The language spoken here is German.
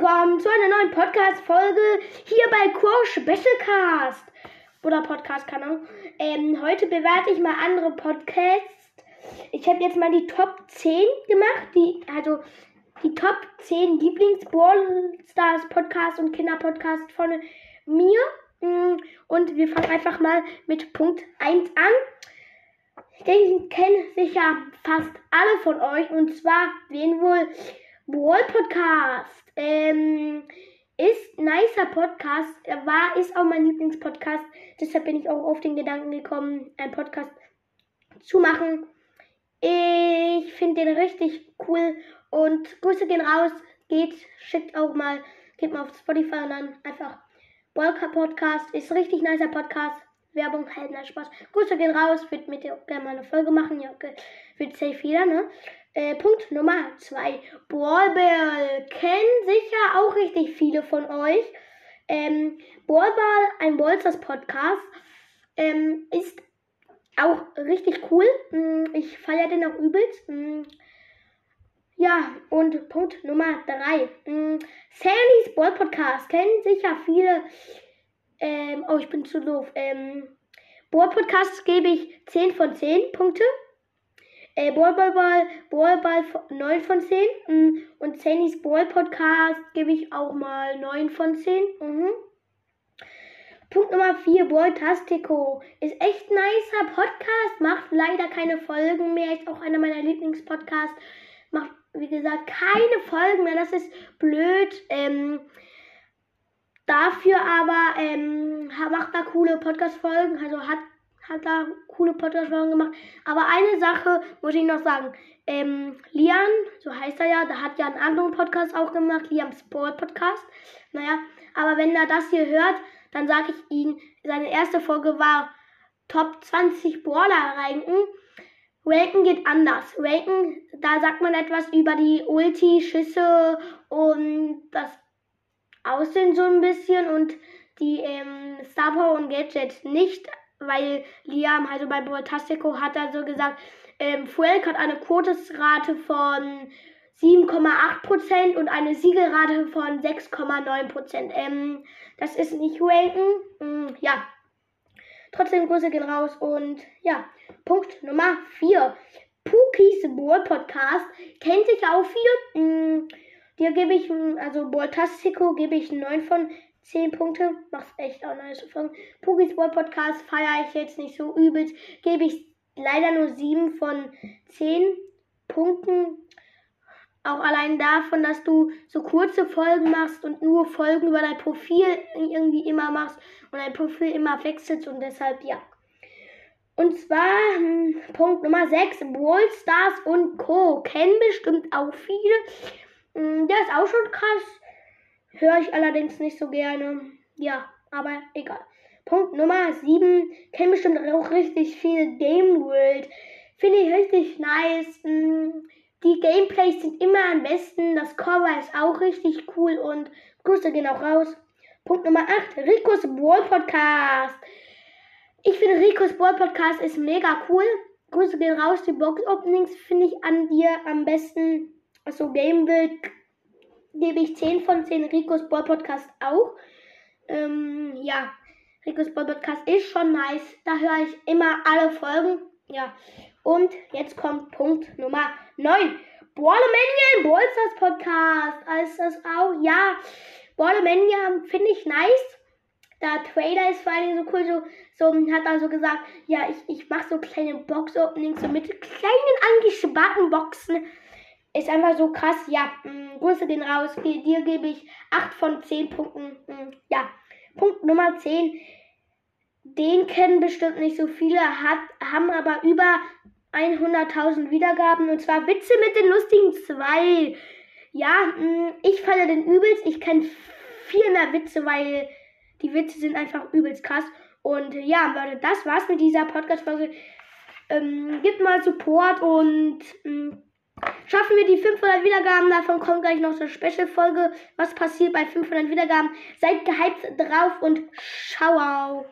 willkommen zu einer neuen Podcast-Folge hier bei Crow Specialcast. Oder Podcast-Kanal. Ähm, heute bewerte ich mal andere Podcasts. Ich habe jetzt mal die Top 10 gemacht. Die, also die Top 10 Lieblings-Ball-Stars Podcast und Kinder-Podcast von mir. Mm, und wir fangen einfach mal mit Punkt 1 an. Ich denke, kennen sicher fast alle von euch. Und zwar, wen wohl? Brawl Podcast. Ähm, ist nicer Podcast. Er war, ist auch mein Lieblingspodcast. Deshalb bin ich auch auf den Gedanken gekommen, einen Podcast zu machen. Ich finde den richtig cool und Grüße gehen raus. Geht, schickt auch mal, geht mal auf Spotify und dann einfach Walker Podcast. Ist richtig nicer Podcast. Werbung, halt, na Spaß. Grüße gehen raus. Wird mit dir gerne mal eine Folge machen. Ja, okay. Wird safe wieder, ne? Äh, Punkt Nummer 2. Ballball. Kennen sicher auch richtig viele von euch. Ähm, Ballball, ein Bolzers Podcast, ähm, ist auch richtig cool. Mm, ich feiere den auch übelst. Mm, ja, und Punkt Nummer 3. Mm, Sallys Ball Podcast. Kennen sicher viele. Ähm, oh, ich bin zu doof. Ähm, Ball Podcast gebe ich 10 von 10 Punkte. Äh, Ball, Ball, Ball, Ball, Ball 9 von 10. Mhm. Und Sannys Ball Podcast gebe ich auch mal 9 von 10. Mhm. Punkt Nummer 4, Boytastico. Ist echt nicer Podcast, macht leider keine Folgen mehr, ist auch einer meiner Lieblingspodcasts. Macht, wie gesagt, keine Folgen mehr, das ist blöd. Ähm, dafür aber ähm, macht da coole Podcast-Folgen, also hat hat da coole Podcast-Folgen gemacht. Aber eine Sache muss ich noch sagen. Ähm, Lian, so heißt er ja, der hat ja einen anderen Podcast auch gemacht, Liam Sport Podcast. Naja, aber wenn er das hier hört, dann sage ich ihm, seine erste Folge war Top 20 Brawler ranken. Ranken geht anders. Ranken, da sagt man etwas über die Ulti, Schüsse und das Aussehen so ein bisschen und die ähm, Star Power und Gadget nicht weil Liam, also bei Botastico, hat er so gesagt, ähm, Fuelk hat eine Quotesrate von 7,8% und eine Siegelrate von 6,9%. Ähm, das ist nicht ranken. Ähm, ja. Trotzdem Grüße gehen raus und ja. Punkt Nummer 4. Pookies Ball Podcast kennt sich auch viel. Ähm, dir gebe ich, also Boltastico gebe ich 9 von 10 Punkte. Macht echt auch nice Folgen. Pugis Ball Podcast feiere ich jetzt nicht so übelst. Gebe ich leider nur 7 von 10 Punkten. Auch allein davon, dass du so kurze Folgen machst und nur Folgen über dein Profil irgendwie immer machst und dein Profil immer wechselst und deshalb ja. Und zwar hm, Punkt Nummer 6, Brawl Stars und Co. Kennen bestimmt auch viele. Hm, der ist auch schon krass. Höre ich allerdings nicht so gerne. Ja, aber egal. Punkt Nummer 7. Kennen bestimmt auch richtig viel Game World. Finde ich richtig nice. Mm, die Gameplays sind immer am besten. Das Cover ist auch richtig cool und Grüße gehen auch raus. Punkt Nummer 8. Ricos Brawl Podcast. Ich finde Ricos Brawl Podcast ist mega cool. Grüße gehen raus. Die Box Openings finde ich an dir am besten. Also Game World gebe ich 10 von 10 Ricos Ball Podcast auch. Ähm, ja, Ricos Ball Podcast ist schon nice. Da höre ich immer alle Folgen. Ja. Und jetzt kommt Punkt Nummer 9. Ballemania Ballstars Podcast. Ist das auch? Ja. Ballemania finde ich nice. Der Trailer ist vor allem so cool, so, so hat er so gesagt, ja, ich, ich mache so kleine Box-Openings, so mit kleinen angesparten Boxen ist einfach so krass. Ja, mh, mm, Grüße gehen raus. Dir gebe ich 8 von 10 Punkten. Mh, mm, ja, Punkt Nummer 10. Den kennen bestimmt nicht so viele, hat, haben aber über 100.000 Wiedergaben. Und zwar Witze mit den lustigen zwei. Ja, mh, mm, ich falle den übelst. Ich kenne viel mehr Witze, weil die Witze sind einfach übelst krass. Und ja, Leute, das war's mit dieser Podcast-Folge. Ähm, gebt mal Support und mh, Schaffen wir die 500 Wiedergaben, davon kommt gleich noch eine Special-Folge. Was passiert bei 500 Wiedergaben? Seid gehypt drauf und ciao.